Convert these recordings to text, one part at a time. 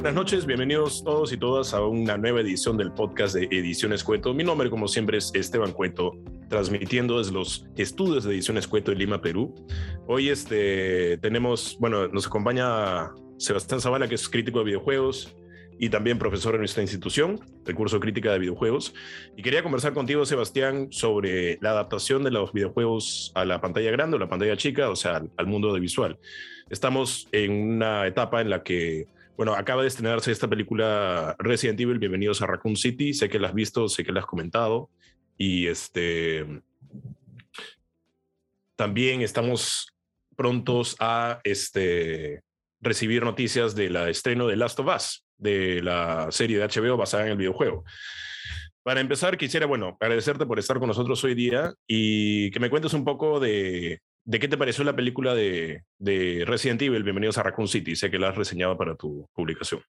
buenas noches, bienvenidos todos y todas a una nueva edición del podcast de Ediciones Cueto. Mi nombre, como siempre, es Esteban Cueto, transmitiendo desde los estudios de Ediciones Cueto en Lima, Perú. Hoy este, tenemos, bueno, nos acompaña Sebastián Zavala, que es crítico de videojuegos y también profesor en nuestra institución, el curso Crítica de Videojuegos. Y quería conversar contigo, Sebastián, sobre la adaptación de los videojuegos a la pantalla grande o la pantalla chica, o sea, al mundo de visual. Estamos en una etapa en la que bueno, acaba de estrenarse esta película Resident Evil, Bienvenidos a Raccoon City. Sé que la has visto, sé que la has comentado. Y este. También estamos prontos a este, recibir noticias del estreno de Last of Us, de la serie de HBO basada en el videojuego. Para empezar, quisiera, bueno, agradecerte por estar con nosotros hoy día y que me cuentes un poco de ¿De qué te pareció la película de, de, Resident Evil? Bienvenidos a Raccoon City. Sé que la has reseñado para tu publicación.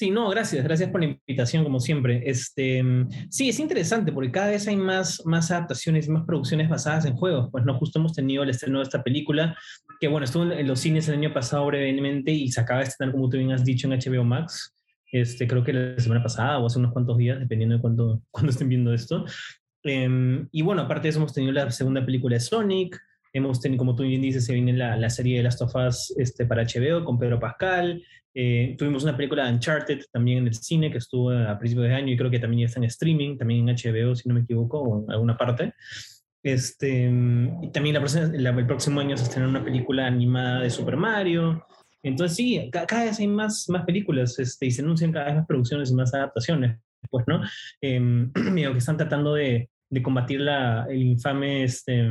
Sí, no, gracias, gracias por la invitación, como siempre. Este, sí, es interesante porque cada vez hay más, más adaptaciones, más producciones basadas en juegos. Pues no, justo hemos tenido el estreno de esta película, que bueno, estuvo en los cines el año pasado brevemente y se acaba de estrenar, como tú bien has dicho, en HBO Max. Este, creo que la semana pasada o hace unos cuantos días, dependiendo de cuándo, estén viendo esto. Em, y bueno, aparte de eso, hemos tenido la segunda película de Sonic, Hemos tenido, como tú bien dices, se viene la, la serie de Last of Us este, para HBO con Pedro Pascal. Eh, tuvimos una película de Uncharted también en el cine que estuvo a principios de año y creo que también ya está en streaming, también en HBO, si no me equivoco, o en alguna parte. Este, y también la, el próximo año se estrena una película animada de Super Mario. Entonces, sí, cada, vez hay más, más películas este, y se anuncian cada vez más producciones y más adaptaciones. Pues, ¿no? Eh, que están tratando de, de combatir la, el infame este,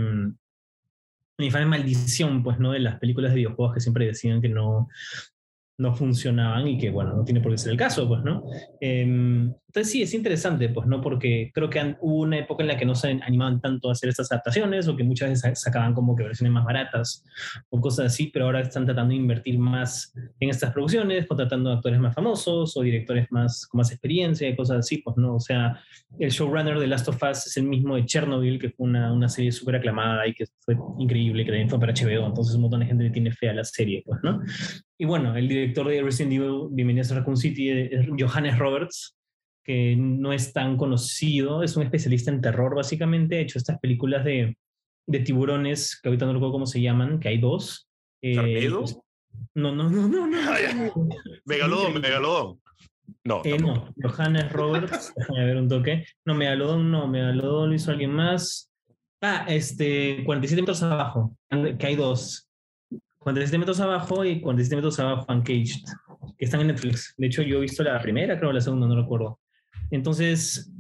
una infame maldición, pues, ¿no? De las películas de videojuegos que siempre decían que no, no funcionaban y que, bueno, no tiene por qué ser el caso, pues, ¿no? Em, entonces sí, es interesante, pues, ¿no? Porque creo que hubo una época en la que no se animaban tanto a hacer estas adaptaciones o que muchas veces sacaban como que versiones más baratas o cosas así, pero ahora están tratando de invertir más en estas producciones, contratando actores más famosos o directores más con más experiencia y cosas así, pues, ¿no? O sea, el showrunner de Last of Us es el mismo de Chernobyl, que fue una, una serie súper aclamada y que fue increíble, que también fue para HBO, entonces un montón de gente le tiene fe a la serie, pues, ¿no? Y bueno, el director de Resident Evil, Bienvenidos a Raccoon City, es Johannes Roberts, que no es tan conocido, es un especialista en terror básicamente, ha hecho estas películas de, de tiburones, que ahorita no recuerdo cómo se llaman, que hay dos. Eh, no, no, no, no. no. megalodón, megalodón. No, eh, no, Johannes Roberts, déjame ver un toque. No, Megalodón no, Megalodón lo hizo alguien más. Ah, este, 47 metros abajo, que hay dos. 47 metros abajo y 47 metros abajo Uncaged, que están en Netflix. De hecho, yo he visto la primera, creo, la segunda, no recuerdo. Entonces,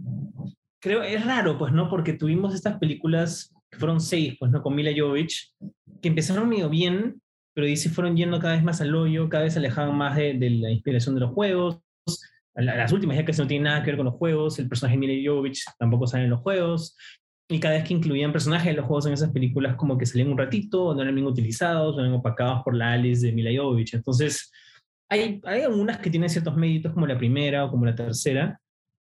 creo, es raro, pues, ¿no? Porque tuvimos estas películas, que fueron seis, pues, ¿no? Con Mila Jovovich, que empezaron medio bien, pero ahí se fueron yendo cada vez más al hoyo, cada vez se alejaban más de, la inspiración de los juegos. Las últimas ya casi no tienen nada que ver con los juegos, el personaje de Mila Jovovich tampoco sale en los juegos, y cada vez que incluían personajes de los juegos en esas películas, como que salían un ratito, no eran bien utilizados, o eran opacados por la Alice de Mila Jovovich. Entonces, hay, hay algunas que tienen ciertos méritos, como la primera o como la tercera,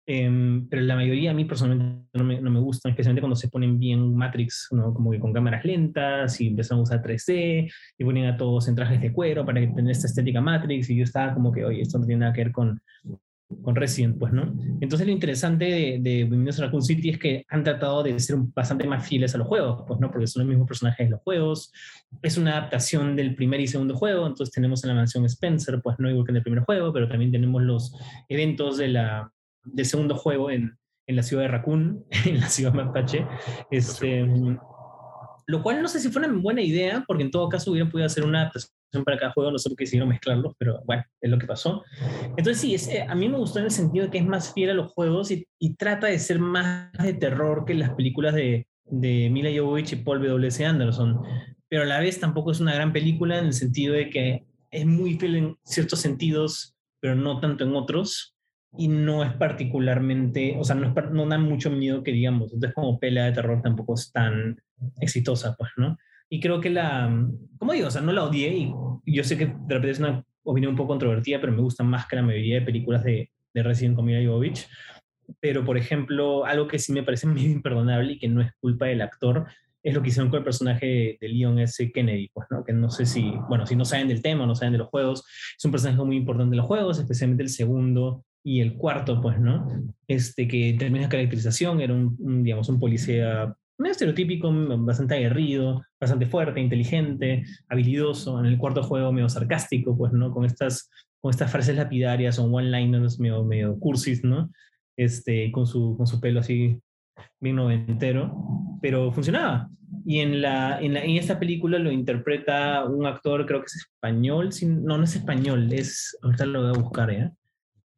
em, pero la mayoría a mí personalmente no me, no me, gustan, especialmente cuando se ponen bien Matrix, ¿no? como que con cámaras lentas y empiezan a usar 3D y ponen a todos en trajes de cuero para que tengan esta estética Matrix y yo estaba como que, oye, esto no tiene nada que ver con, con Resident, pues, ¿no? Entonces lo interesante de, de Bienvenidos a Raccoon City es que han tratado de ser bastante más fieles a los juegos, pues, ¿no? Porque son los mismos personajes de los juegos, es una adaptación del primer y segundo juego, entonces tenemos en la mansión Spencer, pues, no igual que en el primer juego, pero también tenemos los eventos de la, del segundo juego en, en la ciudad de Raccoon, en la ciudad mapache, este, lo cual no sé si fue una buena idea, porque en todo caso hubieran podido hacer una adaptación para cada juego, no sé por qué decidieron mezclarlos, pero bueno, es lo que pasó. Entonces sí, es, eh, a mí me gustó en el sentido de que es más fiel a los juegos y, y trata de ser más de terror que las películas de, de Mila Jovovich y Paul W.S. Anderson, pero a la vez tampoco es una gran película en el sentido de que es muy fiel en ciertos sentidos, pero no tanto en otros, y no es particularmente, o sea, no, es, no mucho miedo que digamos, entonces como pelea de terror tampoco es tan exitosa, pues, ¿no? Y creo que la, como digo, o sea, no la odié y yo sé que de repente es una opinión un poco controvertida, pero me gusta más que la mayoría de películas de, de Resident Evil Jovovich. Pero, por ejemplo, algo que sí me parece muy imperdonable y que no es culpa del actor es lo que hicieron con el personaje de Leon S. Kennedy, pues, ¿no? Que no sé si, bueno, si no saben del tema, no saben de los juegos, es un personaje muy importante en los juegos, especialmente el segundo y el cuarto, pues, ¿no? Este, que en términos de caracterización era un, digamos, un policía un estereotípico, bastante aguerrido, bastante fuerte, inteligente, habilidoso. En el cuarto juego medio sarcástico, pues, ¿no? Con estas, con estas frases lapidarias o one-liners medio, medio cursis, ¿no? Este, con su, con su pelo así bien noventero, pero funcionaba. Y en, la, en, la, en, esta película lo interpreta un actor, creo que es español, no, no es español, es, ahorita lo voy a buscar, ¿eh?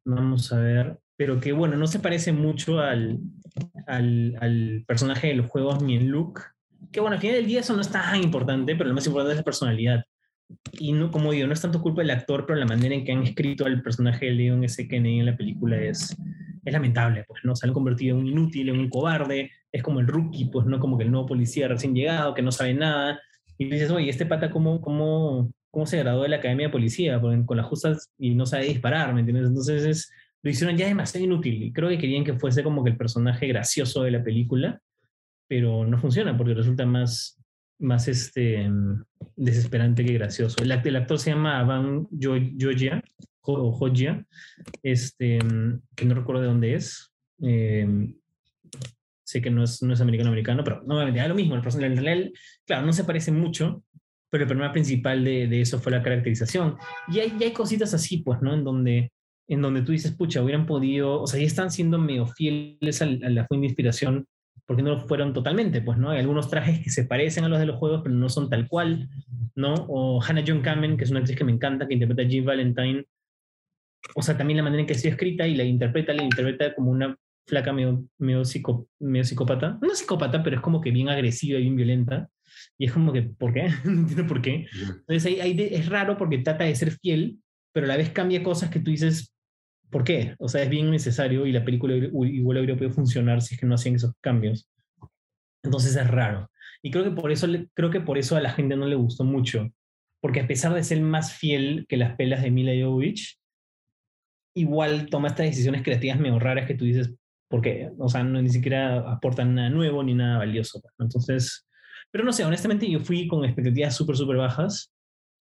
Vamos a ver, pero que bueno, no se parece mucho al, al, al personaje de los juegos ni en look, que bueno, al final del día eso no es tan importante, pero lo más importante es la personalidad. Y no, como digo, no es tanto culpa del actor, pero la manera en que han escrito al personaje de Leon S. Kennedy en la película es, es lamentable, pues, ¿no? Se han convertido en un inútil, en un cobarde, es como el rookie, pues, ¿no? Como que el nuevo policía recién llegado, que no sabe nada, y dices, oye, este pata, ¿cómo, cómo, cómo se graduó de la academia de policía? Con, las justas y no sabe disparar, ¿me entiendes? Entonces es, lo hicieron ya demasiado inútil, y creo que querían que fuese como que el personaje gracioso de la película, pero no funciona, porque resulta más, más este, desesperante que gracioso. El, el actor se llama Avan Joya, o Joya, este, que no recuerdo de dónde es. Eh, sé que no es, no es americano-americano, pero no da lo mismo. El personaje, claro, no se parece mucho, pero el problema principal de, eso fue la caracterización. Y hay, y hay cositas así, pues, ¿no? En donde, en donde tú dices, pucha, hubieran podido, o sea, ya están siendo medio fieles a, la fuente de inspiración, porque no lo fueron totalmente, pues, ¿no? Hay algunos trajes que se parecen a los de los juegos, pero no son tal cual, ¿no? O Hannah John Kamen, que es una actriz que me encanta, que interpreta a Jill Valentine, o sea, también la manera en que ha sido escrita y la interpreta, la interpreta como una flaca medio, medio, medio psicópata. No psicópata, pero es como que bien agresiva y bien violenta. Y es como que, ¿por qué? no entiendo por qué. Entonces ahí, ahí es raro porque trata de ser fiel, pero a la vez cambia cosas que tú dices, ¿por qué? O sea, es bien necesario y la película igual habría podido funcionar si es que no hacían esos cambios. Entonces es raro. Y creo que por eso, creo que por eso a la gente no le gustó mucho. Porque a pesar de ser más fiel que las pelas de Mila Jovovich, igual toma estas decisiones creativas medio raras que tú dices, porque, o sea, no, ni siquiera aportan nada nuevo ni nada valioso. Pues, Entonces, pero no sé, honestamente yo fui con expectativas súper, súper bajas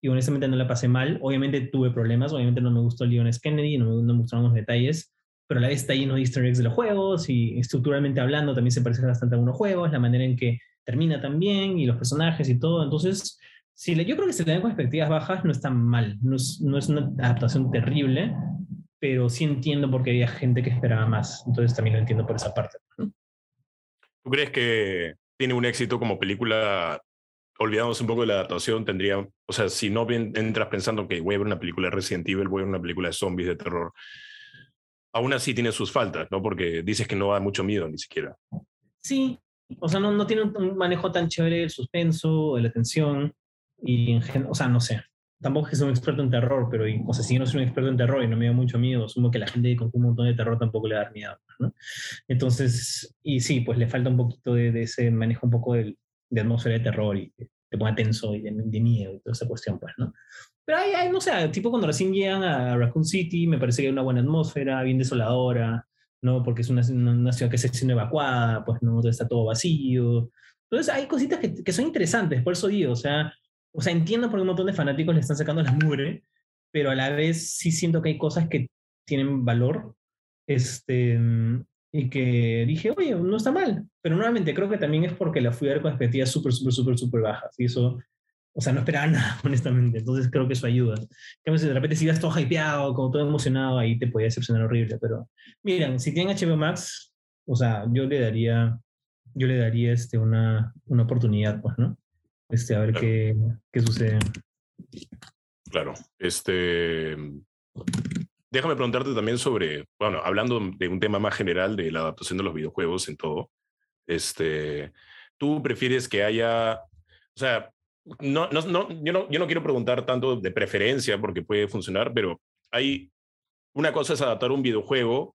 y honestamente no la pasé mal. Obviamente tuve problemas, obviamente no me gustó Leon S. Kennedy, no me, no me gustaron los detalles, pero a la vez está lleno de easter eggs de los juegos y estructuralmente hablando también se parece bastante a algunos juegos, la manera en que termina también y los personajes y todo. Entonces, si le, yo creo que si le dan con expectativas bajas no está mal, no es, no es una adaptación terrible, pero sí entiendo por qué había gente que esperaba más. Entonces también lo entiendo por esa parte. ¿Tú crees que tiene un éxito como película? Olvidamos un poco de la adaptación, tendría, o sea, si no entras pensando que voy a ver una película de Resident Evil, voy a ver una película de zombies, de terror, aún así tiene sus faltas, ¿no? Porque dices que no da mucho miedo ni siquiera. Sí, o sea, no, no tiene un manejo tan chévere del suspenso, de la tensión, y en o sea, no sé tampoco es que sea un experto en terror, pero, o sea, si yo no soy un experto en terror y no me da mucho miedo, asumo que la gente que consume un montón de terror tampoco le da miedo, ¿no? Entonces, y sí, pues le falta un poquito de, ese manejo un poco de, de, atmósfera de terror y te ponga tenso y de, miedo y toda esa cuestión, pues, ¿no? Pero hay, hay, no sé, tipo cuando recién llegan a Raccoon City, me parece que hay una buena atmósfera, bien desoladora, ¿no? Porque es una, una ciudad que se siendo evacuada, pues no está todo vacío. Entonces hay cositas que, que son interesantes, por eso digo, o sea, o sea, entiendo por qué un montón de fanáticos le están sacando la mugre, pero a la vez sí siento que hay cosas que tienen valor. Este, y que dije, oye, no está mal. Pero nuevamente creo que también es porque la fui a ver con expectativas súper, súper, súper, súper bajas. Y eso, o sea, no esperaba nada, honestamente. Entonces creo que eso ayuda. Que de repente si vas todo hypeado, como todo emocionado, ahí te podía decepcionar horrible. Pero miren, si tienen HBO Max, o sea, yo le daría, yo le daría este, una, una oportunidad, pues, ¿no? Este, a ver qué, qué sucede. Claro, este... Déjame preguntarte también sobre, bueno, hablando de un tema más general de la adaptación de los videojuegos en todo, este, ¿tú prefieres que haya, o sea, no, no, no, yo, no, yo no quiero preguntar tanto de preferencia porque puede funcionar, pero hay, una cosa es adaptar un videojuego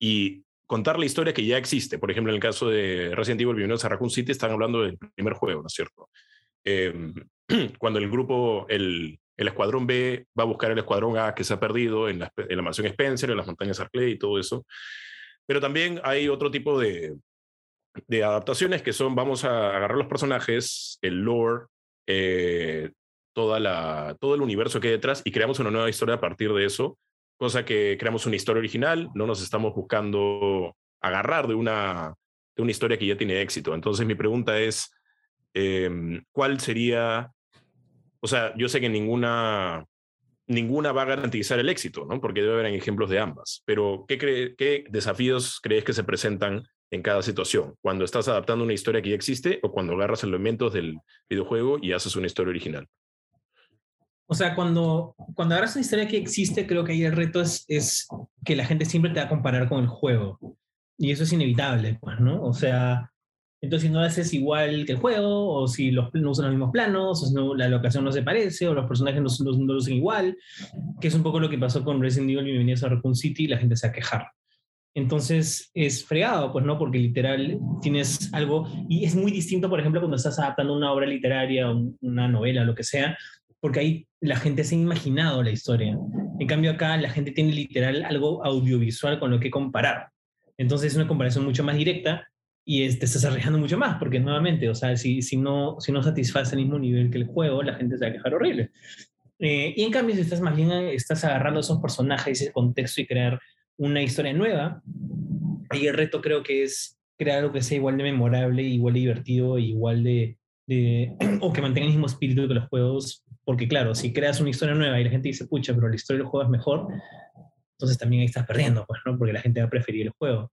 y contar la historia que ya existe. Por ejemplo, en el caso de Resident Evil Bienvenidos a Raccoon City, están hablando del primer juego, ¿no es cierto? Eh, cuando el grupo, el, el, escuadrón B va a buscar el escuadrón A que se ha perdido en la, en la mansión Spencer, en las montañas Arclay y todo eso. Pero también hay otro tipo de, de adaptaciones que son, vamos a agarrar los personajes, el lore, eh, toda la, todo el universo que hay detrás y creamos una nueva historia a partir de eso, cosa que creamos una historia original, no nos estamos buscando agarrar de una, de una historia que ya tiene éxito. Entonces mi pregunta es, em, ¿cuál sería, o sea, yo sé que ninguna, ninguna va a garantizar el éxito, ¿no? Porque debe haber ejemplos de ambas, pero ¿qué, ¿qué desafíos crees que se presentan en cada situación? Cuando estás adaptando una historia que ya existe o cuando agarras elementos del videojuego y haces una historia original. O sea, cuando, cuando agarras una historia que existe, creo que ahí el reto es, es que la gente siempre te va a comparar con el juego. Y eso es inevitable, pues, ¿no? O sea, entonces si no haces igual que el juego, o si los, no usan los mismos planos, o si no, la locación no se parece, o los personajes no, no, no, lo usan igual, que es un poco lo que pasó con Resident Evil y Bienvenidos a Raccoon City, la gente se va a quejar. Entonces es fregado, pues, ¿no? Porque literal tienes algo, y es muy distinto, por ejemplo, cuando estás adaptando una obra literaria, una novela, lo que sea, porque ahí la gente se ha imaginado la historia. En cambio acá la gente tiene literal algo audiovisual con lo que comparar. Entonces es una comparación mucho más directa y te estás arriesgando mucho más, porque nuevamente, o sea, si, si, no, si no satisface el mismo nivel que el juego, la gente se va a quejar horrible. Eh, y en cambio, si estás más bien estás agarrando esos personajes, ese contexto y crear una historia nueva, ahí el reto creo que es crear algo que sea igual de memorable, igual de divertido, igual de, de o que mantenga el mismo espíritu que los juegos porque claro, si creas una historia nueva y la gente dice, pucha, pero la historia del juego es mejor, entonces también ahí estás perdiendo, pues, ¿no? Porque la gente va a preferir el juego.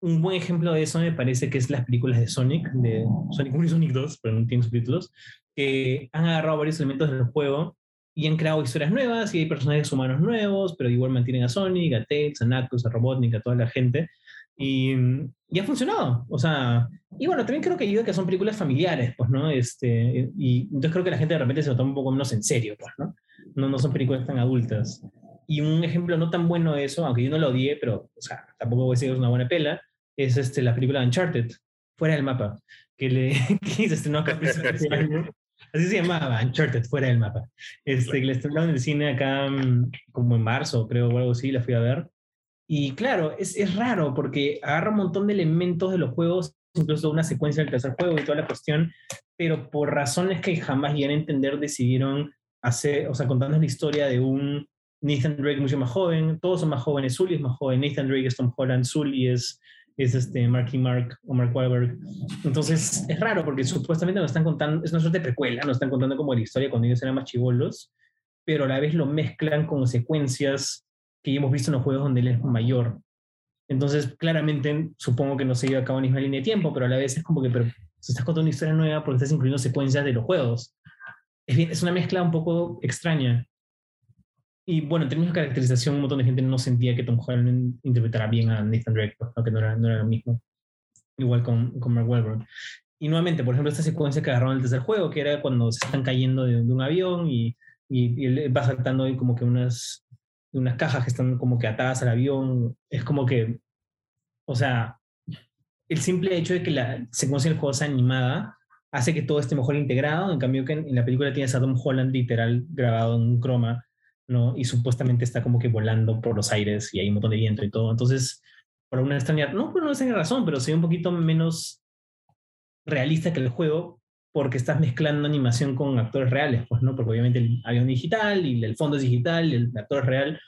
Un buen ejemplo de eso me parece que es las películas de Sonic, de Sonic 1 y Sonic 2, pero no tienen subtítulos, que han agarrado varios elementos del juego y han creado historias nuevas y hay personajes humanos nuevos, pero igual mantienen a Sonic, a Tails, a Knuckles, a Robotnik, a toda la gente. Y, y, ha funcionado. O sea, y bueno, también creo que ayuda que son películas familiares, pues, ¿no? Este, y entonces creo que la gente de repente se lo toma un poco menos en serio, pues, ¿no? No, no son películas tan adultas. Y un ejemplo no tan bueno de eso, aunque yo no lo odié, pero, o sea, tampoco voy a decir que es una buena pela, es este, la película Uncharted, Fuera del Mapa, que, le, que se estrenó acá este. Así se llamaba, Uncharted, Fuera del Mapa. Este, que le estrenaron en el cine acá mm, como en marzo, creo, o algo así, la fui a ver. Y claro, es, es raro porque agarra un montón de elementos de los juegos, incluso una secuencia del tercer juego y toda la cuestión, pero por razones que jamás llegan a entender decidieron hacer, o sea, contando la historia de un Nathan Drake mucho más joven, todos son más jóvenes, Sully es más joven, Nathan Drake es Tom Holland, Sully es, es este Marky Mark o Mark Wahlberg. Entonces es raro porque supuestamente nos están contando, es una suerte de precuela, nos están contando como la historia cuando ellos eran más chivolos, pero a la vez lo mezclan con secuencias que ya hemos visto en los juegos donde él es mayor. Entonces, claramente, supongo que no se lleva a cabo en la misma línea de tiempo, pero a la vez es como que, pero se estás contando una historia nueva porque estás incluyendo secuencias de los juegos. Es, bien, es una mezcla un poco extraña. Y bueno, en términos de caracterización, un montón de gente no sentía que Tom Holland interpretara bien a Nathan Drake, aunque no era, no era lo mismo. Igual con, con Mark Wahlberg. Y nuevamente, por ejemplo, esta secuencia que agarraron el tercer juego, que era cuando se están cayendo de, de un avión y, y, y, él va saltando ahí como que unas, unas cajas que están como que atadas al avión. Es como que, o sea, el simple hecho de que la secuencia del juego sea animada hace que todo esté mejor integrado. En cambio, que en, la película tienes a Tom Holland literal grabado en un croma, ¿no? Y supuestamente está como que volando por los aires y hay un montón de viento y todo. Entonces, por una extraña, no por una extraña razón, pero sí un poquito menos realista que el juego, porque estás mezclando animación con actores reales, pues, ¿no? Porque obviamente el avión digital y el fondo es digital, el actor es real.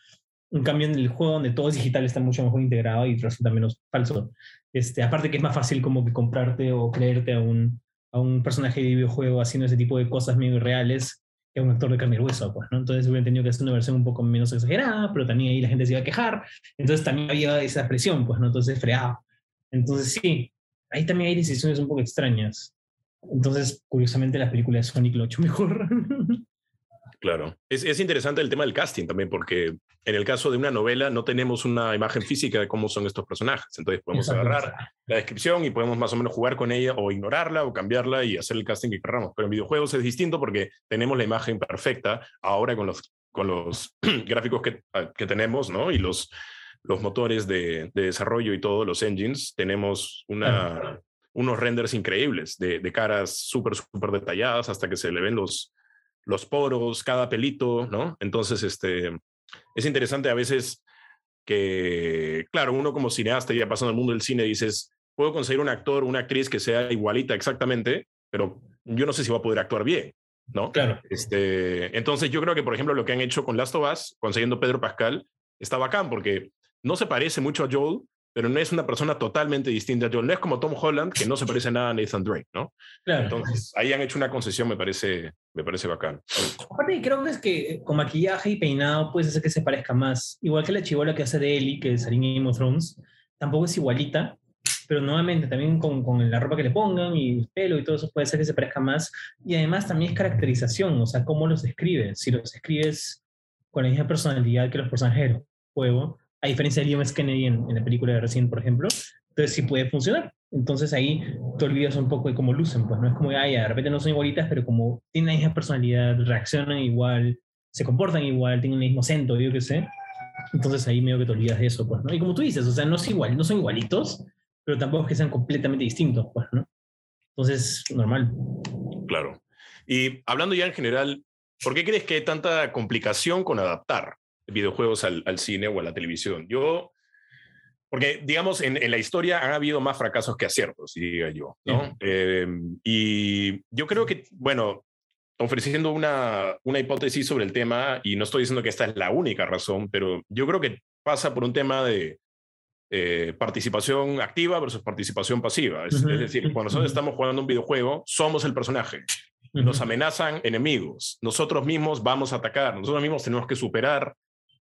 En cambio, en el juego donde todo es digital está mucho mejor integrado y resulta menos falso. Este, aparte que es más fácil como que comprarte o creerte a un, a un personaje de videojuego haciendo ese tipo de cosas medio reales que a un actor de carne y hueso, pues, ¿no? Entonces hubiera tenido que hacer una versión un poco menos exagerada, pero también ahí la gente se iba a quejar. Entonces también había esa presión, pues, ¿no? Entonces freado. Entonces sí, ahí también hay decisiones un poco extrañas. Entonces, curiosamente, la película de Sonic lo ha hecho mejor. Claro. Es, es, interesante el tema del casting también, porque en el caso de una novela no tenemos una imagen física de cómo son estos personajes. Entonces podemos agarrar la descripción y podemos más o menos jugar con ella o ignorarla o cambiarla y hacer el casting que queramos. Pero en videojuegos es distinto porque tenemos la imagen perfecta ahora con los, con los gráficos que, que tenemos, ¿no? Y los, los motores de, de desarrollo y todos los engines. Tenemos una, unos renders increíbles de, de caras súper, súper detalladas hasta que se le ven los, los poros, cada pelito, ¿no? Entonces, este, es interesante a veces que, claro, uno como cineasta ya pasando el mundo del cine dices, puedo conseguir un actor, una actriz que sea igualita exactamente, pero yo no sé si va a poder actuar bien, ¿no? Claro. Este, entonces yo creo que, por ejemplo, lo que han hecho con Last of Us, consiguiendo Pedro Pascal, está bacán porque no se parece mucho a Joel, pero no es una persona totalmente distinta a Joel. No es como Tom Holland, que no se parece nada a Nathan Drake, ¿no? Claro. Entonces, ahí han hecho una concesión, me parece, me parece bacán. Aparte, creo que es que con maquillaje y peinado puedes hacer que se parezca más. Igual que la chivola que hace de Ellie, que es en Game of Thrones, tampoco es igualita, pero nuevamente también con, con, la ropa que le pongan y el pelo y todo eso puede ser que se parezca más. Y además también es caracterización, o sea, cómo los escribes. Si los escribes con la misma personalidad que los personajes del juego, a diferencia de Liam Kennedy en, en, la película de recién, por ejemplo, entonces sí puede funcionar. Entonces ahí te olvidas un poco de cómo lucen, pues no es como, ay, de repente no son igualitas, pero como tienen la misma personalidad, reaccionan igual, se comportan igual, tienen el mismo acento, yo qué sé. Entonces ahí medio que te olvidas de eso, pues, ¿no? Y como tú dices, o sea, no, es igual, no son igualitos, pero tampoco es que sean completamente distintos, pues, ¿no? Entonces, normal. Claro. Y hablando ya en general, ¿por qué crees que hay tanta complicación con adaptar videojuegos al, al cine o a la televisión? Yo, porque digamos, en, en, la historia han habido más fracasos que aciertos, diría yo, ¿no? Sí. Eh, y yo creo que, bueno, ofreciendo una, una hipótesis sobre el tema, y no estoy diciendo que esta es la única razón, pero yo creo que pasa por un tema de eh, participación activa versus participación pasiva. Es, uh -huh. es, decir, cuando nosotros estamos jugando un videojuego, somos el personaje. Uh -huh. Nos amenazan enemigos. Nosotros mismos vamos a atacar. Nosotros mismos tenemos que superar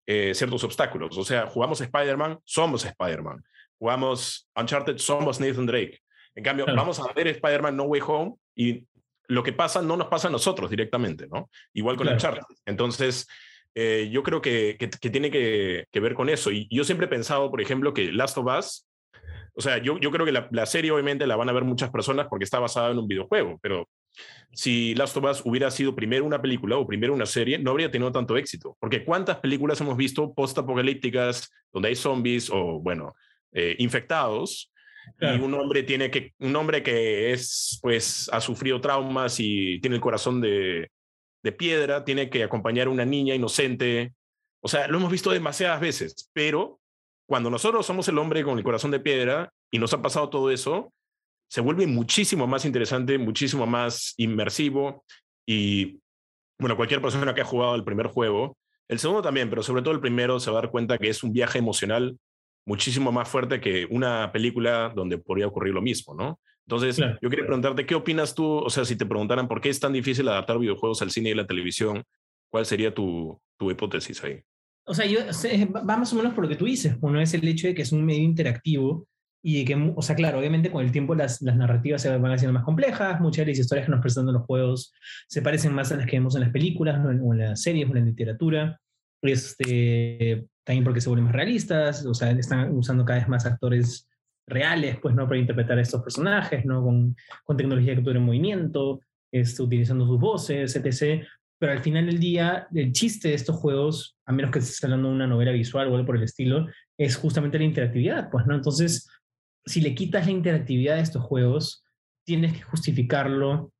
eh, ciertos obstáculos. O sea, jugamos Spider-Man, somos Spider-Man. Jugamos Uncharted, somos Nathan Drake. En cambio, claro. vamos a ver Spider-Man No Way Home y lo que pasa no nos pasa a nosotros directamente, ¿no? Igual con claro. Uncharted. Entonces, eh, yo creo que, que, que tiene que, que, ver con eso. Y yo siempre he pensado, por ejemplo, que Last of Us, o sea, yo, yo creo que la, la, serie obviamente la van a ver muchas personas porque está basada en un videojuego, pero si Last of Us hubiera sido primero una película o primero una serie, no habría tenido tanto éxito. Porque ¿cuántas películas hemos visto post-apocalípticas donde hay zombies o, bueno, eh, infectados? Claro. Y un hombre tiene que, un hombre que es, pues, ha sufrido traumas y tiene el corazón de, de piedra, tiene que acompañar a una niña inocente. O sea, lo hemos visto demasiadas veces, pero cuando nosotros somos el hombre con el corazón de piedra y nos ha pasado todo eso, se vuelve muchísimo más interesante, muchísimo más inmersivo y, bueno, cualquier persona que ha jugado el primer juego, el segundo también, pero sobre todo el primero se va a dar cuenta que es un viaje emocional muchísimo más fuerte que una película donde podría ocurrir lo mismo, ¿no? Entonces, claro. yo quería preguntarte, ¿qué opinas tú? O sea, si te preguntaran por qué es tan difícil adaptar videojuegos al cine y la televisión, ¿cuál sería tu, tu hipótesis ahí? O sea, yo, va más o menos por lo que tú dices. Uno es el hecho de que es un medio interactivo y que, o sea, claro, obviamente con el tiempo las, las narrativas se van haciendo más complejas, muchas de las historias que nos presentan los juegos se parecen más a las que vemos en las películas o en, o en las series o en la literatura. Este, también porque se vuelven más realistas, o sea, están usando cada vez más actores reales, pues, ¿no? Para interpretar a estos personajes, ¿no? Con, con tecnología de captura en movimiento, este, utilizando sus voces, etc. Pero al final del día, el chiste de estos juegos, a menos que estés hablando de una novela visual o algo por el estilo, es justamente la interactividad, pues, ¿no? Entonces, si le quitas la interactividad de estos juegos, tienes que justificarlo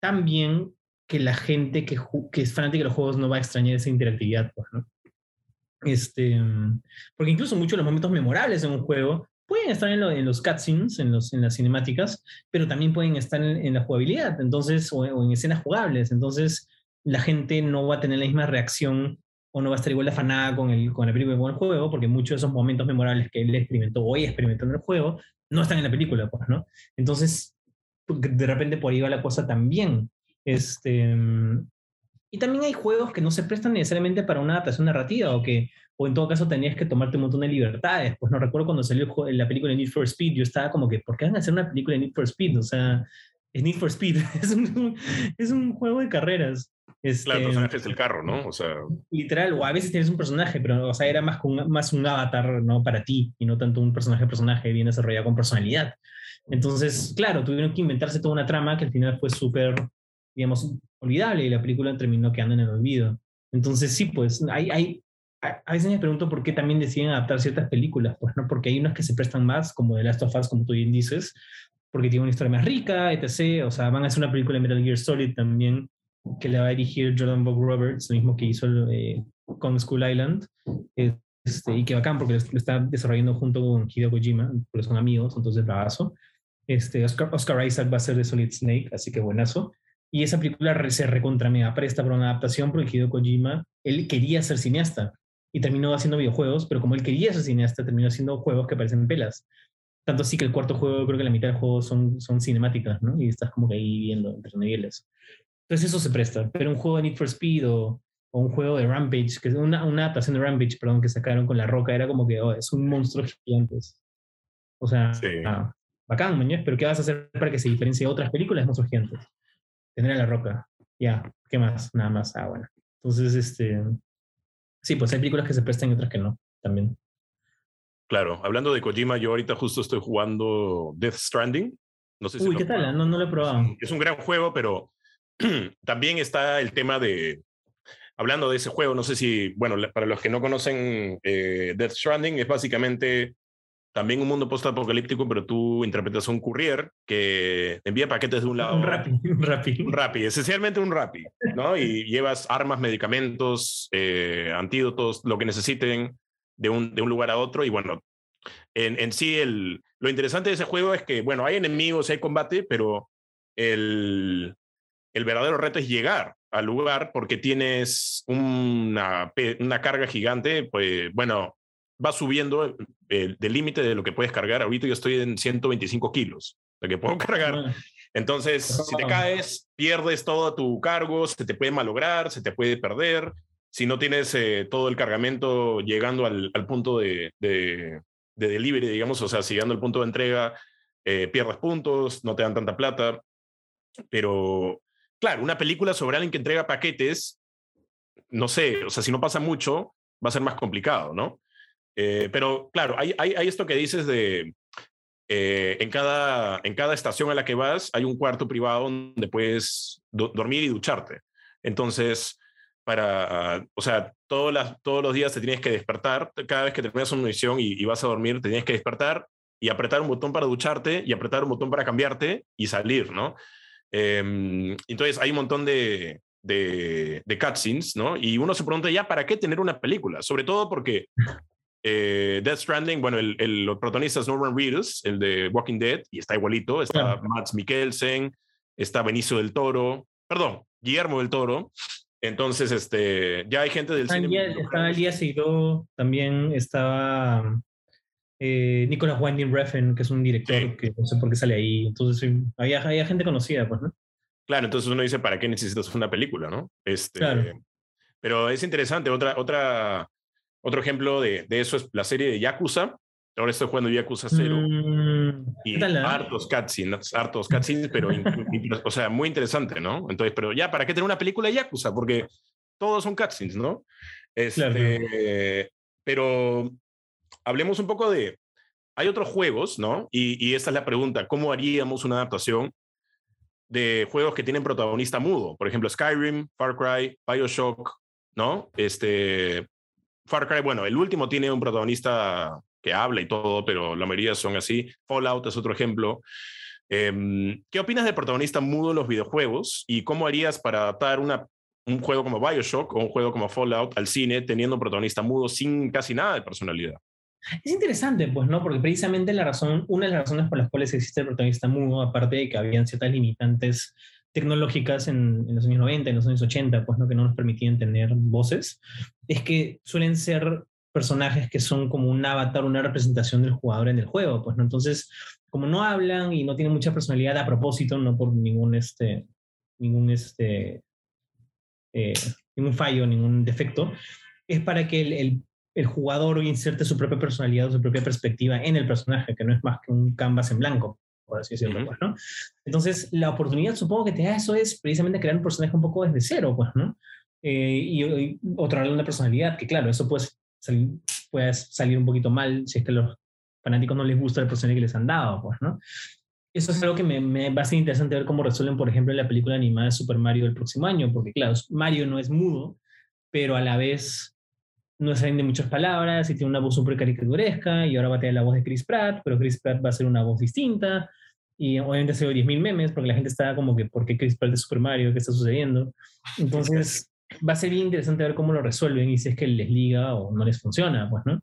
tan bien que la gente que, es fanática de los juegos no va a extrañar esa interactividad, pues, ¿no? Este, porque incluso muchos de los momentos memorables en un juego pueden estar en, lo, en los cutscenes, en, los, en las cinemáticas, pero también pueden estar en, la jugabilidad, entonces, o, en escenas jugables. Entonces, la gente no va a tener la misma reacción o no va a estar igual de afanada con, el, con la película con el juego, porque muchos de esos momentos memorables que él experimentó ella experimentó en el juego no están en la película, pues, ¿no? Entonces, de repente por ahí va la cosa también. Este, y también hay juegos que no se prestan necesariamente para una adaptación narrativa o que, o en todo caso tenías que tomarte un montón de libertades. Pues no recuerdo cuando salió la película Need for Speed, yo estaba como que, ¿por qué van a hacer una película Need for Speed? O sea, Need for Speed, es un, es un juego de carreras. Este, claro, el personaje es el carro, ¿no? O sea... Literal, o a veces tienes un personaje, pero o sea, era más, con, más un avatar, ¿no? Para ti, y no tanto un personaje-personaje bien desarrollado con personalidad. Entonces, claro, tuvieron que inventarse toda una trama que al final fue súper, digamos, olvidable y la película terminó quedando en el olvido. Entonces, sí, pues, hay, hay, a veces me pregunto por qué también deciden adaptar ciertas películas, pues, ¿no? Porque hay unas que se prestan más, como The Last of Us, como tú bien dices, porque tiene una historia más rica, etc. O sea, van a hacer una película de Metal Gear Solid también, que le va a dirigir Jordan Bob Roberts, lo mismo que hizo eh, con School Island. Este, y que bacán porque lo está desarrollando junto con Hideo Kojima, porque son amigos, entonces bravazo. Este, Oscar, Oscar Isaac va a ser de Solid Snake, así que buenazo. Y esa película se recontra mega presta para una adaptación porque Hideo Kojima, él quería ser cineasta y terminó haciendo videojuegos, pero como él quería ser cineasta, terminó haciendo juegos que parecen pelas. Tanto así que el cuarto juego, creo que la mitad del juego son, son cinemáticas, ¿no? Y estás como que ahí viendo entre niveles. Entonces eso se presta. Pero un juego de Need for Speed o, o un juego de Rampage, que es una, una, adaptación de Rampage, perdón, que sacaron con La Roca, era como que oh, es un monstruo gigante. O sea, ah, bacán, mañana, pero ¿qué vas a hacer para que se diferencie de otras películas de monstruos gigantes? Tener a La Roca. Ya, ¿qué más? Nada más. Ah, bueno. Entonces, este... Sí, pues hay películas que se prestan y otras que no, también. Claro, hablando de Kojima, yo ahorita justo estoy jugando Death Stranding. No sé si Uy, ¿qué tal? No, no lo he probado. Es un gran juego, pero también está el tema de, hablando de ese juego, no sé si, bueno, para los que no conocen eh, Death Stranding, es básicamente también un mundo post-apocalíptico, pero tú interpretas a un courier que envía paquetes de un lado. Un rapi, un rapi. Un rapi, esencialmente un rapi, ¿no? Y llevas armas, medicamentos, eh, antídotos, lo que necesiten de un, de un lugar a otro. Y bueno, en, en sí, el, lo interesante de ese juego es que, bueno, hay enemigos, hay combate, pero el, el verdadero reto es llegar al lugar porque tienes una, una carga gigante, pues bueno, va subiendo el, límite de lo que puedes cargar. Ahorita yo estoy en 125 kilos, lo que puedo cargar. Entonces, si te caes, pierdes todo tu cargo, se te puede malograr, se te puede perder. Si no tienes eh, todo el cargamento llegando al, al punto de, de, de, delivery, digamos, o sea, si llegando al punto de entrega, eh, pierdes puntos, no te dan tanta plata. Pero claro, una película sobre alguien que entrega paquetes, no sé, o sea, si no pasa mucho, va a ser más complicado, ¿no? Eh, pero claro, hay, hay, hay, esto que dices de, eh, en, cada, en cada estación a la que vas hay un cuarto privado donde puedes dormir y ducharte. Entonces, para, o sea, todos, las, todos los días te tienes que despertar, cada vez que terminas una misión y, y, vas a dormir, te tienes que despertar y apretar un botón para ducharte y apretar un botón para cambiarte y salir, ¿no? Em, entonces hay un montón de, de, de, cutscenes, ¿no? Y uno se pregunta ya, ¿para qué tener una película? Sobre todo porque eh, Death Stranding, bueno, el, el, protagonista es Norman Reedus, el de Walking Dead, y está igualito, está Max Mikkelsen, está Benicio del Toro, perdón, Guillermo del Toro. Entonces, este, ya hay gente del cine. Estaba Elías Seguido, también estaba eh, Nicolas Winding Refn, que es un director que no sé por qué sale ahí. Entonces, había, había, gente conocida, pues, ¿no? Claro, entonces uno dice, ¿para qué necesitas una película, no? Este, claro. Pero es interesante. Otra, otra, otro ejemplo de, de eso es la serie de Yakuza. Ahora estoy jugando Yakuza 0. Mm, y hartos cutscenes, hartos cutscenes, pero o sea, muy interesante, ¿no? Entonces, pero ya, ¿para qué tener una película de Yakuza? Porque todos son cutscenes, ¿no? Este, claro. Pero hablemos un poco de, hay otros juegos, ¿no? Y, y, esta es la pregunta, ¿cómo haríamos una adaptación de juegos que tienen protagonista mudo? Por ejemplo, Skyrim, Far Cry, Bioshock, ¿no? Este, Far Cry, bueno, el último tiene un protagonista que habla y todo, pero la mayoría son así. Fallout es otro ejemplo. Eh, ¿Qué opinas del protagonista mudo en los videojuegos y cómo harías para adaptar una, un juego como Bioshock o un juego como Fallout al cine teniendo un protagonista mudo sin casi nada de personalidad? Es interesante, pues, ¿no? Porque precisamente la razón, una de las razones por las cuales existe el protagonista mudo, aparte de que habían ciertas limitantes tecnológicas en, en, los años 90, en los años 80, pues, ¿no? Que no nos permitían tener voces, es que suelen ser personajes que son como un avatar, una representación del jugador en el juego, pues, ¿no? Entonces, como no hablan y no tienen mucha personalidad a propósito, no por ningún, este, ningún, este, eh, ningún fallo, ningún defecto, es para que el, el el jugador inserte su propia personalidad o su propia perspectiva en el personaje, que no es más que un canvas en blanco, por así decirlo, pues, ¿no? Entonces, la oportunidad, supongo que te da eso es precisamente crear un personaje un poco desde cero, pues, ¿no? Eh, y, y otorgarle una personalidad, que claro, eso puede salir, puede salir un poquito mal si es que a los fanáticos no les gusta el personaje que les han dado, pues, ¿no? Eso es algo que me, me, va a ser interesante ver cómo resuelven, por ejemplo, la película animada de Super Mario del próximo año, porque claro, Mario no es mudo, pero a la vez no salen de muchas palabras y tiene una voz súper caricaturesca y ahora va a tener la voz de Chris Pratt, pero Chris Pratt va a ser una voz distinta y obviamente se dio 10.000 memes porque la gente está como que, ¿por qué Chris Pratt es Super Mario? ¿Qué está sucediendo? Entonces, va a ser bien interesante ver cómo lo resuelven y si es que les liga o no les funciona, pues, ¿no?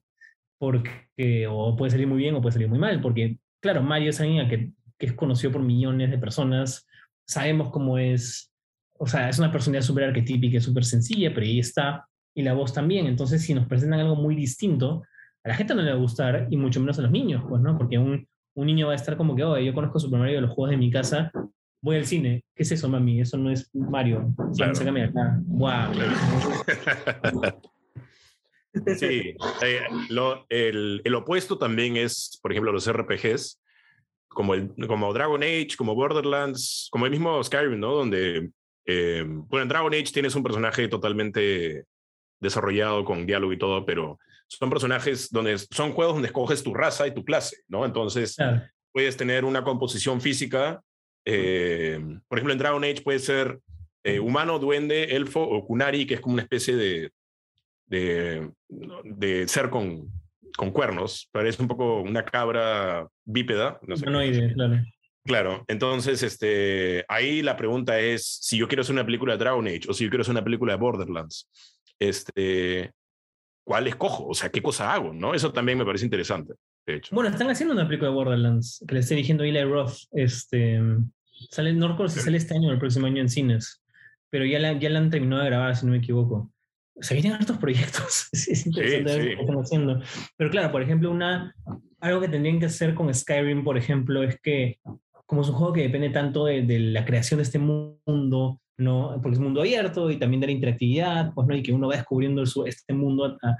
Porque, o puede salir muy bien o puede salir muy mal, porque, claro, Mario es alguien que, que es conocido por millones de personas, sabemos cómo es, o sea, es una personalidad súper arquetípica, súper sencilla, pero ahí está, y la voz también, entonces si nos presentan algo muy distinto, a la gente no le va a gustar, y mucho menos a los niños, pues, ¿no? Porque un, un niño va a estar como que, oh, yo conozco Super Mario de los juegos de mi casa, voy al cine. ¿Qué es eso, mami? Eso no es Mario. Claro. Sácame acá. Wow. Sí, eh, lo, el, el, opuesto también es, por ejemplo, los RPGs, como, el, como Dragon Age, como Borderlands, como el mismo Skyrim, ¿no? Donde, eh, bueno, en Dragon Age tienes un personaje totalmente desarrollado con diálogo y todo, pero son personajes donde son juegos donde escoges tu raza y tu clase, ¿no? Entonces, claro. puedes tener una composición física eh, por ejemplo, en Dragon Age puede ser eh, humano, duende, elfo o kunari, que es como una especie de, de, de ser con, con cuernos. Parece un poco una cabra bípeda. No sé claro. Claro, entonces este, ahí la pregunta es, si yo quiero hacer una película de Dragon Age o si yo quiero hacer una película de Borderlands, este, ¿cuál escojo? O sea, ¿qué cosa hago? ¿no? Eso también me parece interesante, de hecho. Bueno, están haciendo una película de Borderlands que le está dirigiendo Eli Roth. Este, sale, no recuerdo si sale este año o el próximo año en cines, pero ya la, ya la han terminado de grabar, si no me equivoco. O sea, vienen hartos proyectos. es interesante ver qué están haciendo. Pero claro, por ejemplo, una, algo que tendrían que hacer con Skyrim, por ejemplo, es que como es un juego que depende tanto de, de la creación de este mundo, ¿no? Porque es un mundo abierto y también de la interactividad, pues, ¿no? Y que uno va descubriendo su, este mundo a,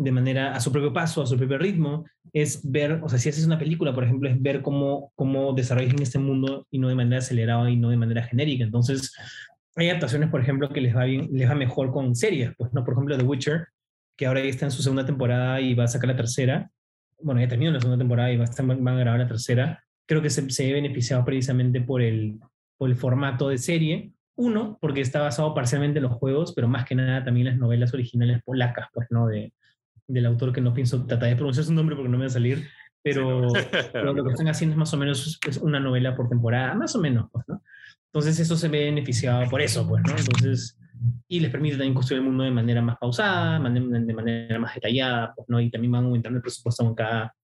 de manera a su propio paso, a su propio ritmo, es ver, o sea, si haces una película, por ejemplo, es ver cómo, cómo desarrollan este mundo y no de manera acelerada y no de manera genérica. Entonces, hay adaptaciones, por ejemplo, que les va, bien, les va mejor con series, pues, ¿no? Por ejemplo, The Witcher, que ahora ya está en su segunda temporada y va a sacar la tercera. Bueno, ya terminó la segunda temporada y va a estar, van a grabar la tercera. Creo que se, se beneficiado precisamente por el, por el formato de serie. Uno, porque está basado parcialmente en los juegos, pero más que nada también las novelas originales polacas, pues, ¿no? De, del autor que no pienso tratar de pronunciar su nombre porque no me va a salir, pero, lo que están haciendo es más o menos una novela por temporada, más o menos, pues, ¿no? Entonces eso se ve beneficiado por eso, pues, ¿no? Entonces, y les permite también construir el mundo de manera más pausada, de manera más detallada, pues, ¿no? Y también van aumentando el presupuesto en cada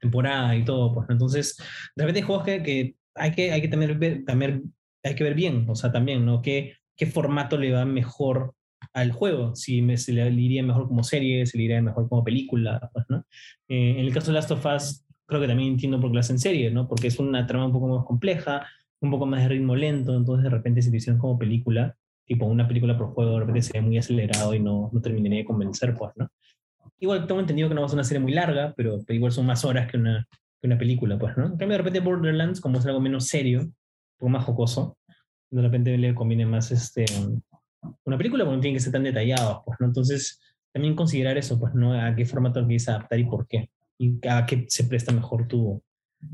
temporada y todo, pues, ¿no? Entonces, de repente hay juegos que, que, hay que hay que también ver, también hay que ver bien, o sea, también, ¿no? ¿Qué, qué formato le va mejor al juego, si me, se le iría mejor como serie, se le iría mejor como película, pues, ¿no? Eh, en el caso de Last of Us, creo que también entiendo por qué lo hacen serie, ¿no? Porque es una trama un poco más compleja, un poco más de ritmo lento, entonces de repente si lo hicieron como película, tipo una película por juego, de repente sería muy acelerado y no, no terminaría de convencer, pues, ¿no? Igual tengo entendido que no va a ser una serie muy larga, pero, pero igual son más horas que una, que una película, pues, ¿no? En cambio, de repente Borderlands, como es algo menos serio, un poco más jocoso, de repente le conviene más este, una película porque no tiene que ser tan detallado, pues, ¿no? Entonces, también considerar eso, pues, ¿no? A qué formato quieres adaptar y por qué. Y a qué se presta mejor tu,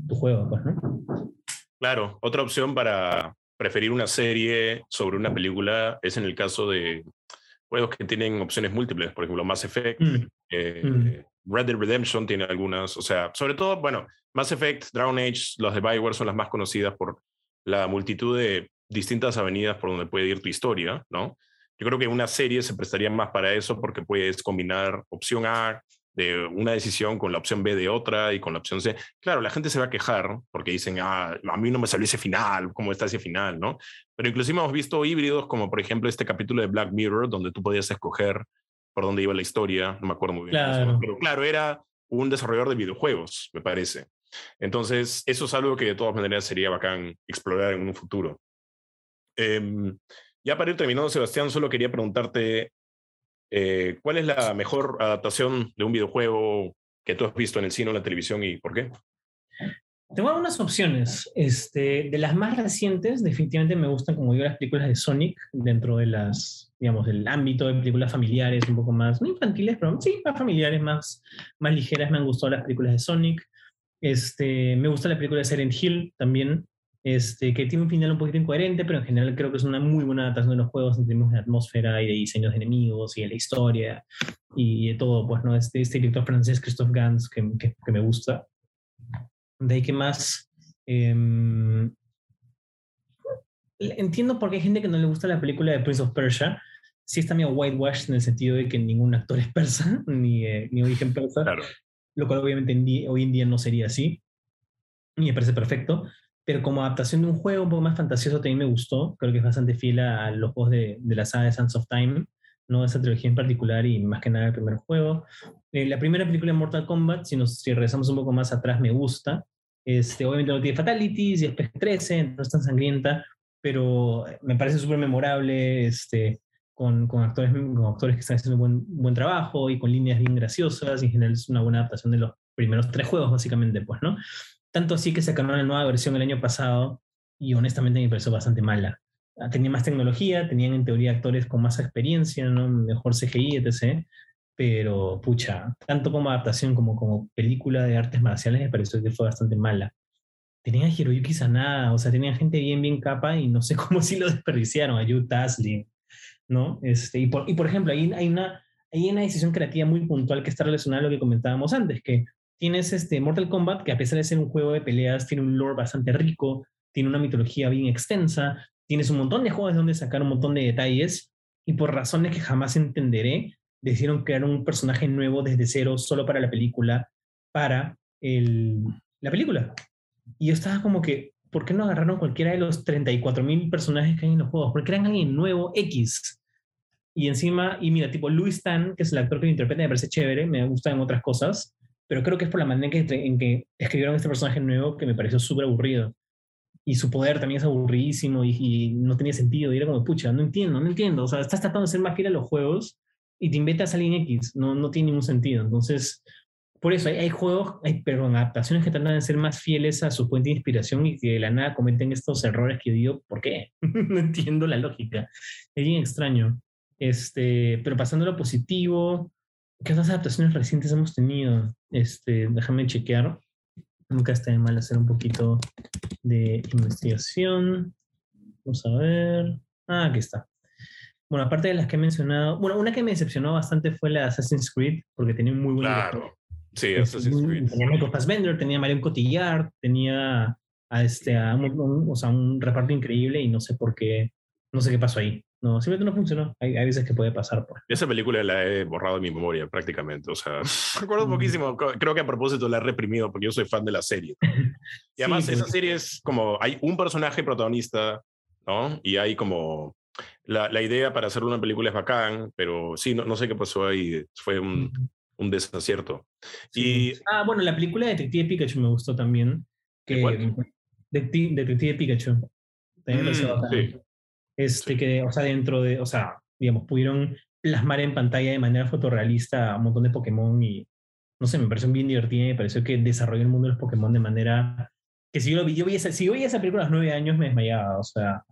tu juego, pues, ¿no? Claro, otra opción para preferir una serie sobre una película es en el caso de juegos que tienen opciones múltiples, por ejemplo, Mass Effect, mm. Eh, mm. Red Dead Redemption tiene algunas, o sea, sobre todo, bueno, Mass Effect, Dragon Age, los de Bioware son las más conocidas por la multitud de distintas avenidas por donde puede ir tu historia, ¿no? Yo creo que una serie se prestaría más para eso porque puedes combinar opción A de una decisión con la opción B de otra y con la opción C. Claro, la gente se va a quejar porque dicen, ah, a mí no me salió ese final, ¿cómo está ese final? ¿no? Pero inclusive hemos visto híbridos como por ejemplo este capítulo de Black Mirror donde tú podías escoger por dónde iba la historia, no me acuerdo muy bien. Claro. Pero claro, era un desarrollador de videojuegos, me parece. Entonces, eso es algo que de todas maneras sería bacán explorar en un futuro. Eh, ya para ir terminando, Sebastián, solo quería preguntarte, eh, ¿cuál es la mejor adaptación de un videojuego que tú has visto en el cine o en la televisión y por qué? Tengo algunas opciones. Este, de las más recientes, definitivamente me gustan, como digo, las películas de Sonic dentro de las, digamos, del ámbito de películas familiares, un poco más, no infantiles, pero sí, más familiares, más, más ligeras. Me han gustado las películas de Sonic. Este, me gusta la película de Silent Hill también este, que tiene un final un poquito incoherente, pero en general creo que es una muy buena adaptación de los juegos en términos de atmósfera y de diseños de enemigos y de la historia y de todo, pues, ¿no? Este, este director francés, Christophe Gans, que, que, que me gusta. De ahí que más... Eh, entiendo por qué hay gente que no le gusta la película de Prince of Persia. sí está medio whitewashed en el sentido de que ningún actor es persa, ni, eh, ni origen persa, Claro. lo cual obviamente hoy en día no sería así, y me parece perfecto, pero como adaptación de un juego un poco más fantasioso también me gustó, creo que es bastante fiel a, los juegos de, de la saga de Sands of Time, no esa trilogía en particular y más que nada el primer juego. Eh, la primera película de Mortal Kombat, si, nos, si regresamos un poco más atrás, me gusta. Este, obviamente no tiene fatalities y es PG-13, no es tan sangrienta, pero me parece súper memorable, este, con, con, actores, con actores que están haciendo un buen, buen trabajo y con líneas bien graciosas, y en general es una buena adaptación de los primeros tres juegos, básicamente, pues, ¿no? Tanto así que sacaron una nueva versión el año pasado y honestamente me pareció bastante mala. Ah, Tenía más tecnología, tenían en teoría actores con más experiencia, ¿no? mejor CGI, etc. Pero, pucha, tanto como adaptación como como película de artes marciales me pareció que fue bastante mala. Tenían a Hiroyuki Sanada, o sea, tenían gente bien, bien capa y no sé cómo si lo desperdiciaron, a Yu ¿no? Este, y, por, y por ejemplo, ahí hay una, hay una decisión creativa muy puntual que está relacionada a lo que comentábamos antes, que tienes este Mortal Kombat, que a pesar de ser un juego de peleas, tiene un lore bastante rico, tiene una mitología bien extensa, tienes un montón de juegos de donde sacar un montón de detalles, y por razones que jamás entenderé, decidieron crear un personaje nuevo desde cero, solo para la película, para el, la película. Y yo estaba como que, ¿por qué no agarraron cualquiera de los 34.000 personajes que hay en los juegos? Porque eran alguien nuevo X. Y encima, y mira, tipo Louis Tan, que es el actor que lo interpreta, me parece chévere, me gusta en otras cosas, pero creo que es por la manera en que, en que escribieron este personaje nuevo que me pareció súper aburrido. Y su poder también es aburridísimo y, y, no tenía sentido. Y era como, pucha, no entiendo, no entiendo. O sea, estás tratando de ser más fiel a los juegos y te inventas a alguien X. No, no tiene ningún sentido. Entonces, por eso hay, hay juegos, hay, perdón, adaptaciones que tratan de ser más fieles a su fuente de inspiración y que de la nada cometen estos errores que digo, ¿por qué? no entiendo la lógica. Es bien extraño. Este, pero pasando a lo positivo, ¿qué otras adaptaciones recientes hemos tenido? Este, déjame chequear. Nunca está de mal hacer un poquito de investigación. Vamos a ver. Ah, aquí está. Bueno, aparte de las que he mencionado, bueno, una que me decepcionó bastante fue la Assassin's Creed, porque tenía muy buen Claro. director. Sí, Assassin's Creed. Tenía Michael Fassbender, tenía Marion Cotillard, tenía a, este, a un, un, o sea, un reparto increíble y no sé por qué, no sé qué pasó ahí. No, simplemente no funcionó. Hay, hay veces que puede pasar. Pues. Esa película la he borrado de mi memoria prácticamente. O sea, recuerdo Mm. poquísimo. Creo que a propósito la he reprimido porque yo soy fan de la serie. Y además, Sí, esa pues. serie es como: hay un personaje protagonista, ¿no? Y hay como. La, la idea para hacer una película es bacán, pero sí, no, no sé qué pasó ahí. Fue un, un desacierto. Sí. Y Ah, bueno, la película de Detective Pikachu me gustó también. Que, ¿Cuál? Detective, Pikachu. También me pareció Mm, bacán. Este, Sí. que, o sea, dentro de, o sea, digamos, pudieron plasmar en pantalla de manera fotorrealista un montón de Pokémon y, no sé, me pareció bien divertida y me pareció que desarrolló el mundo de los Pokémon de manera que si yo, lo vi, yo vi esa, si yo veía esa película a los nueve años me desmayaba, o sea,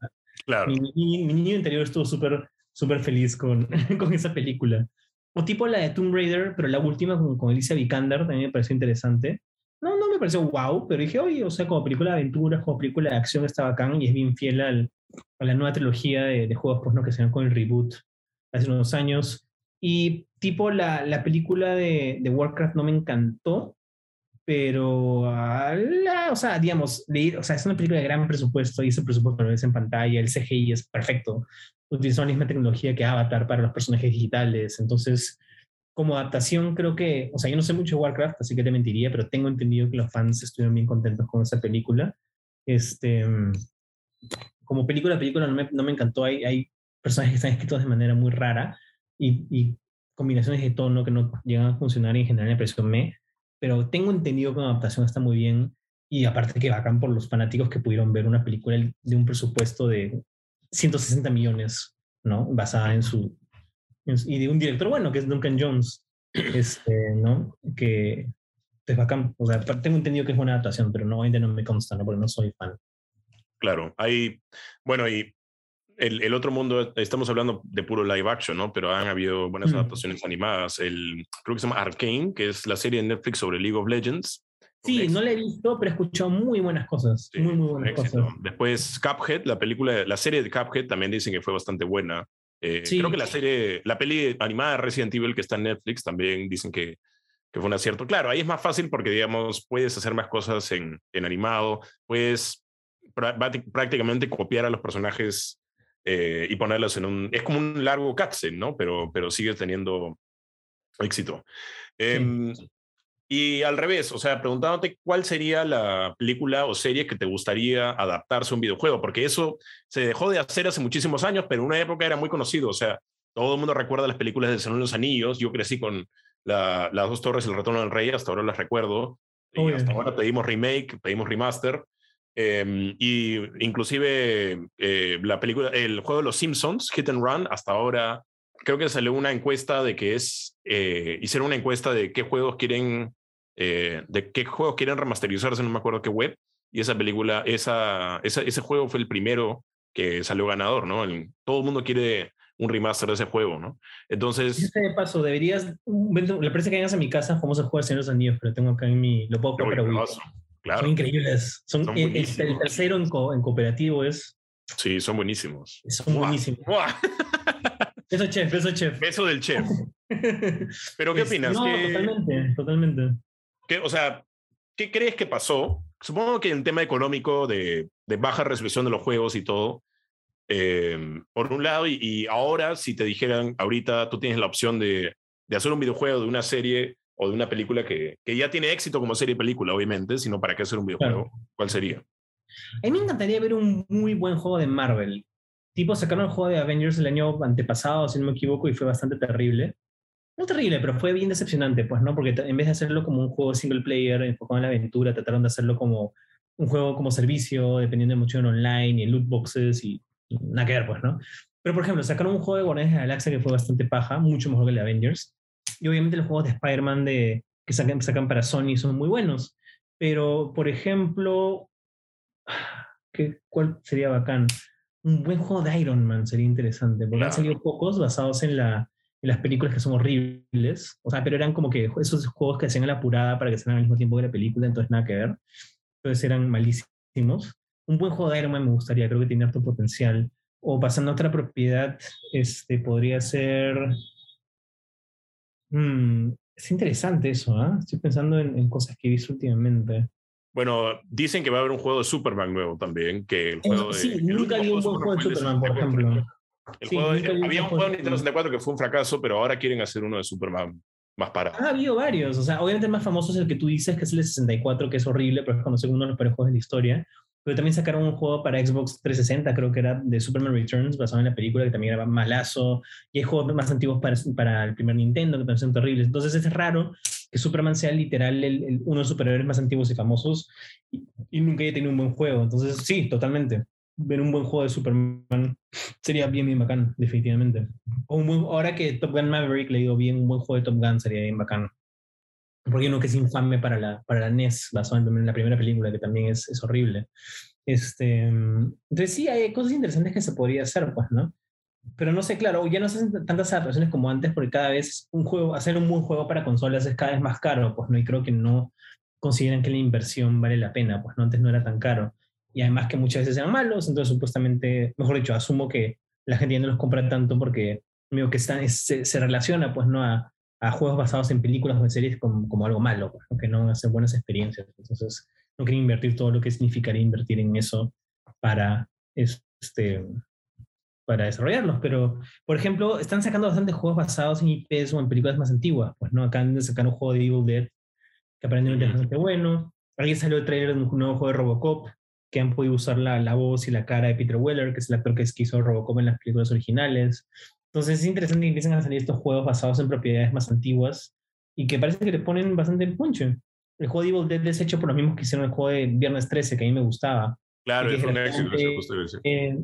claro. mi, mi- mi niño interior estuvo súper súper feliz con, con esa película. O tipo la de Tomb Raider, pero la última con, con Alicia Vikander también me pareció interesante. No, no me pareció wow, pero dije, oye, o sea, como película de aventuras, como película de acción está bacán y es bien fiel al, a la nueva trilogía de, de juegos pues, ¿no? que se dio con el reboot hace unos años. Y tipo la, la película de, de Warcraft no me encantó, pero, ah, la- o sea, digamos, leí- o sea, es una película de gran presupuesto y ese presupuesto lo ves en pantalla, el CGI es perfecto, utilizó la misma tecnología que Avatar para los personajes digitales, entonces, como adaptación creo que, o sea, yo no sé mucho de Warcraft, así que te mentiría, pero tengo entendido que los fans estuvieron bien contentos con esa película. Este, como película, película no me, no me encantó, hay, hay personajes que están escritos de manera muy rara y, y combinaciones de tono que no llegan a funcionar y en general me pareció me, pero tengo entendido que la adaptación está muy bien y aparte que bacán por los fanáticos que pudieron ver una película de un presupuesto de 160 millones, ¿no? Basada en su... y de un director bueno, que es Duncan Jones, este, ¿no? Que es bacán. O sea, tengo entendido que es buena adaptación, pero no, obviamente no me consta, ¿no? Porque no soy fan. Claro, hay, bueno, y el, el otro mundo, estamos hablando de puro live action, ¿no? Pero han habido buenas Mm. adaptaciones animadas. El, creo que se llama Arcane, que es la serie de Netflix sobre League of Legends. Sí, no la he visto, pero he escuchado muy buenas cosas. Sí, muy, muy buenas cosas. Después Cuphead, la película, la serie de Cuphead también dicen que fue bastante buena. Eh, Sí. Creo que la serie, la peli animada de Resident Evil que está en Netflix también dicen que, que fue un acierto. Claro, ahí es más fácil porque, digamos, puedes hacer más cosas en, en animado, puedes prá- prá- prácticamente copiar a los personajes y ponerlas en un... Es como un largo cutscene, ¿no? Pero, pero sigue teniendo éxito. Em, y al revés, o sea, preguntándote cuál sería la película o serie que te gustaría adaptarse a un videojuego, porque eso se dejó de hacer hace muchísimos años, pero en una época era muy conocido, o sea, todo el mundo recuerda las películas de Señor de los Anillos, yo crecí con las dos torres y el retorno del rey, hasta ahora las recuerdo, y hasta ahora pedimos remake, pedimos remaster, eh, y inclusive eh, la película, el juego de los Simpsons, Hit and Run, hasta ahora creo que salió una encuesta de que es, eh, hicieron una encuesta de qué juegos quieren, eh, de qué juegos quieren remasterizarse, no me acuerdo qué web, y esa película, esa, esa, ese juego fue el primero que salió ganador, ¿no? todo el mundo quiere un remaster de ese juego, ¿no? Entonces... Este paso, deberías, le parece que vengas a mi casa, cómo se juega Señor de los Anillos, pero tengo acá en mi, lo puedo jugar para Claro. Son increíbles. Son, el, el, tercero en, en, cooperativo es... Sí, son buenísimos. Son buenísimos. Eso chef, eso chef. Eso del chef. Pero ¿qué opinas? No, totalmente, totalmente. ¿Qué, o sea, ¿qué crees que pasó? Supongo que en tema económico de, de baja resolución de los juegos y todo, eh, por un lado, y, ahora si te dijeran, ahorita tú tienes la opción de, de, hacer un videojuego de una serie o de una película que, que ya tiene éxito como serie y película, obviamente, sino para qué hacer un videojuego, ¿cuál sería? A mí me encantaría ver un muy buen juego de Marvel tipo sacaron el juego de Avengers el año antepasado, si no me equivoco, y fue bastante terrible. No terrible, pero fue bien decepcionante, pues, ¿no? Porque en vez de hacerlo como un juego single player enfocado en la aventura, trataron de hacerlo como un juego como servicio, dependiendo de mucho en online y en loot boxes y nada que ver, pues, ¿no? Pero, por ejemplo, sacaron un juego de Guardianes de la Galaxia que fue bastante paja, mucho mejor que el de Avengers. Y obviamente los juegos de Spider-Man de, que sacan, sacan para Sony son muy buenos. Pero, por ejemplo, ¿qué, ¿cuál sería bacán? Un buen juego de Iron Man sería interesante, porque han salido pocos basados en, la, en, las películas que son horribles, o sea, pero eran como que esos juegos que hacían a la apurada para que salgan al mismo tiempo que la película, entonces nada que ver. Entonces eran malísimos. Un buen juego de Iron Man me gustaría, creo que tiene harto potencial. O pasando a otra propiedad, este, podría ser... Hmm, es interesante eso, ¿ah? Estoy pensando en, en, cosas que he visto últimamente. Bueno, dicen que va a haber un juego de Superman nuevo también, que el juego sí, de, nunca había un buen juego de Superman, por ejemplo. había un juego de Nintendo 64 que fue un fracaso, pero ahora quieren hacer uno de Superman más para. Ha habido varios, o sea, obviamente el más famoso es el que tú dices, que es el de 64, que es horrible, pero es como uno de los peores juegos de la historia. Pero también sacaron un juego para Xbox 360, creo que era de Superman Returns, basado en la película, que también era malazo. Y hay juegos más antiguos para, para el primer Nintendo, que también son terribles. Entonces es raro que Superman sea literal el, uno de los superhéroes más antiguos y famosos y, nunca haya tenido un buen juego. Entonces, sí, totalmente. Ver un buen juego de Superman sería bien, bien bacán, definitivamente. O un buen, ahora que Top Gun Maverick le dio bien, un buen juego de Top Gun sería bien bacán. Porque uno que es infame para la, para la NES, basado en la primera película, que también es, es horrible. Este, entonces sí, hay cosas interesantes que se podría hacer, pues, ¿no? Pero no sé, claro, ya no se hacen tantas adaptaciones como antes porque cada vez un juego, hacer un buen juego para consolas es cada vez más caro, pues no, y creo que no consideran que la inversión vale la pena, pues no, antes no era tan caro. Y además que muchas veces eran malos, entonces supuestamente, mejor dicho, asumo que la gente ya no los compra tanto porque medio que están, se, relaciona, pues no, a, juegos basados en películas o en series como, como algo malo, pues, que no hacen buenas experiencias. Entonces, no quieren invertir todo lo que significaría invertir en eso para este, para desarrollarlos, pero por ejemplo, están sacando bastantes juegos basados en IPs o en películas más antiguas, pues no, acaban de sacar un juego de Evil Dead que aparentemente es bastante bueno, alguien salió el trailer de un nuevo juego de Robocop, que han podido usar la, la, voz y la cara de Peter Weller, que es el actor que hizo Robocop en las películas originales. Entonces es interesante que empiecen a salir estos juegos basados en propiedades más antiguas y que parece que le ponen bastante punche. El juego de Evil Dead es hecho por los mismos que hicieron el juego de Viernes 13, que a mí me gustaba. Claro, es un éxito, eh,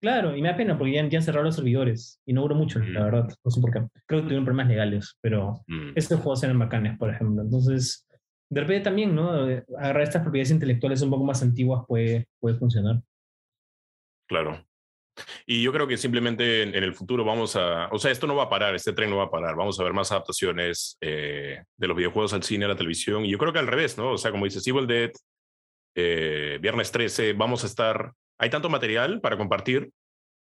Claro, y me da pena porque ya, ya cerraron los servidores y no duró mucho, la mm. verdad. No sé por qué. Creo que tuvieron problemas legales, pero mm. estos juegos eran bacanes, por ejemplo. Entonces, de repente también, ¿no? Agarrar estas propiedades intelectuales un poco más antiguas puede, puede funcionar. Claro. Y yo creo que simplemente en, el futuro vamos a, o sea, esto no va a parar, este tren no va a parar, vamos a ver más adaptaciones eh, de los videojuegos al cine, a la televisión, y yo creo que al revés, ¿no? O sea, como dices, Evil Dead, eh, Viernes 13, vamos a estar hay tanto material para compartir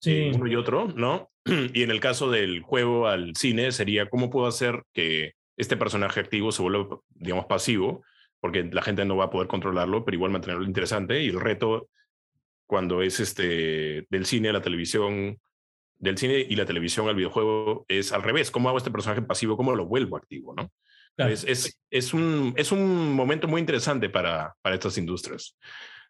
sí. uno y otro, ¿no? Y en el caso del juego al cine sería cómo puedo hacer que este personaje activo se vuelva, digamos, pasivo, porque la gente no va a poder controlarlo, pero igual mantenerlo interesante. Y el reto cuando es este, del cine a la televisión, del cine y la televisión al videojuego, es al revés. ¿Cómo hago este personaje pasivo? ¿Cómo lo vuelvo activo? ¿no? Es, es, es, un, es un momento muy interesante para, para estas industrias.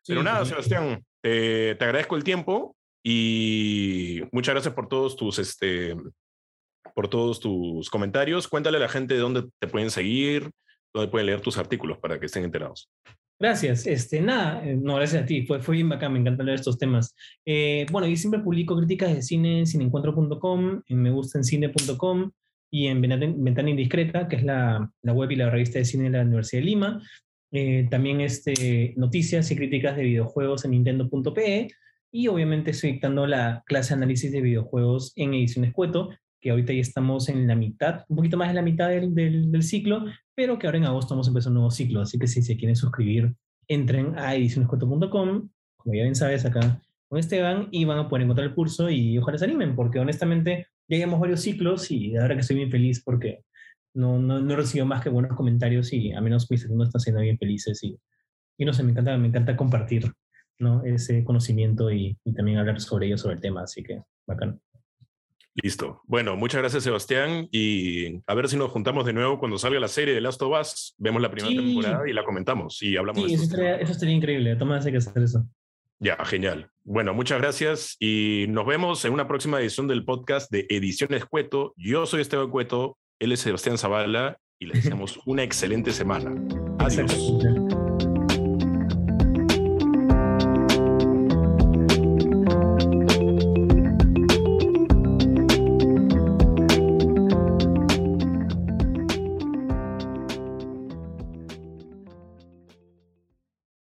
Pero nada, Sebastián, te, te, agradezco el tiempo y muchas gracias por todos tus, este, por todos tus comentarios. Cuéntale a la gente de dónde te pueden seguir, dónde pueden leer tus artículos para que estén enterados. Gracias. Este, nada, eh, no, gracias a ti. Fue, fue bien bacán, me encanta leer estos temas. Eh, bueno, yo siempre publico críticas de cine en cineencuentro.com, en megustaencine.com y en Ventana Indiscreta, que es la, la, web y la revista de cine de la Universidad de Lima. Eh, también este, noticias y críticas de videojuegos en nintendo.pe. Y obviamente estoy dictando la clase análisis de videojuegos en Ediciones Cueto, que ahorita ya estamos en la mitad, un poquito más de la mitad del, del, del ciclo, pero que ahora en agosto vamos a empezar un nuevo ciclo. Así que si se quieren suscribir, entren a edicionescueto.com, como ya bien sabes, acá con Esteban, y van a poder encontrar el curso y ojalá se animen, porque honestamente ya llevamos varios ciclos y verdad que estoy bien feliz porque no, no, no recibo más que buenos comentarios y a menos mis alumnos están siendo bien felices y, y no sé, me encanta, me encanta compartir ¿no? ese conocimiento y, y también hablar sobre ello, sobre el tema, así que bacán. Listo. Bueno, muchas gracias, Sebastián. Y a ver si nos juntamos de nuevo cuando salga la serie de Last of Us. Vemos la primera sí. temporada y la comentamos y hablamos sí, de eso estaría, eso estaría increíble. Toma, hay que hacer eso. Ya, genial. Bueno, muchas gracias y nos vemos en una próxima edición del podcast de Ediciones Cueto. Yo soy Esteban Cueto, él es Sebastián Zavala y le deseamos una excelente semana. Adiós.